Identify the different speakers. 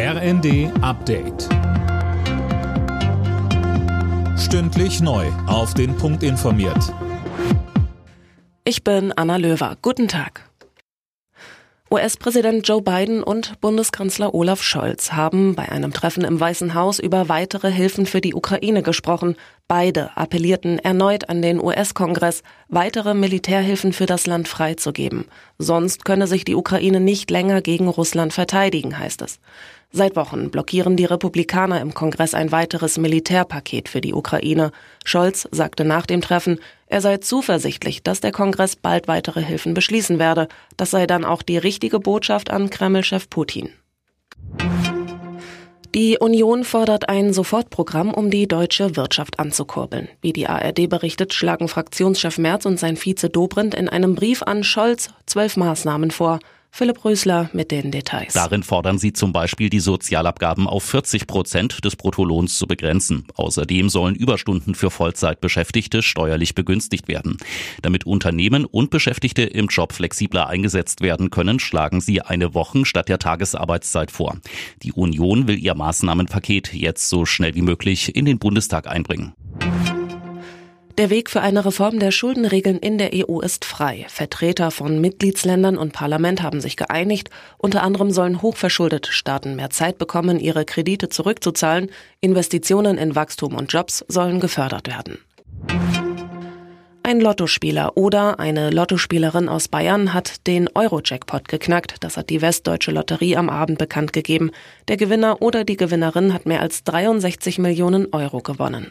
Speaker 1: RND Update. Stündlich neu. Auf den Punkt informiert.
Speaker 2: Ich bin Anna Löwer. Guten Tag. US-Präsident Joe Biden und Bundeskanzler Olaf Scholz haben bei einem Treffen im Weißen Haus über weitere Hilfen für die Ukraine gesprochen. Beide appellierten erneut an den US-Kongress, weitere Militärhilfen für das Land freizugeben. Sonst könne sich die Ukraine nicht länger gegen Russland verteidigen, heißt es. Seit Wochen blockieren die Republikaner im Kongress ein weiteres Militärpaket für die Ukraine. Scholz sagte nach dem Treffen, er sei zuversichtlich, dass der Kongress bald weitere Hilfen beschließen werde. Das sei dann auch die richtige Botschaft an Kreml-Chef Putin. Die Union fordert ein Sofortprogramm, um die deutsche Wirtschaft anzukurbeln. Wie die ARD berichtet, schlagen Fraktionschef Merz und sein Vize Dobrindt in einem Brief an Scholz zwölf Maßnahmen vor. Philipp Rösler mit den Details.
Speaker 3: Darin fordern sie zum Beispiel, die Sozialabgaben auf 40 Prozent des Bruttolohns zu begrenzen. Außerdem sollen Überstunden für Vollzeitbeschäftigte steuerlich begünstigt werden. Damit Unternehmen und Beschäftigte im Job flexibler eingesetzt werden können, schlagen sie eine Wochen statt der Tagesarbeitszeit vor. Die Union will ihr Maßnahmenpaket jetzt so schnell wie möglich in den Bundestag einbringen.
Speaker 2: Der Weg für eine Reform der Schuldenregeln in der EU ist frei. Vertreter von Mitgliedsländern und Parlament haben sich geeinigt. Unter anderem sollen hochverschuldete Staaten mehr Zeit bekommen, ihre Kredite zurückzuzahlen. Investitionen in Wachstum und Jobs sollen gefördert werden. Ein Lottospieler oder eine Lottospielerin aus Bayern hat den Euro-Jackpot geknackt. Das hat die Westdeutsche Lotterie am Abend bekannt gegeben. Der Gewinner oder die Gewinnerin hat mehr als 63 Millionen Euro gewonnen.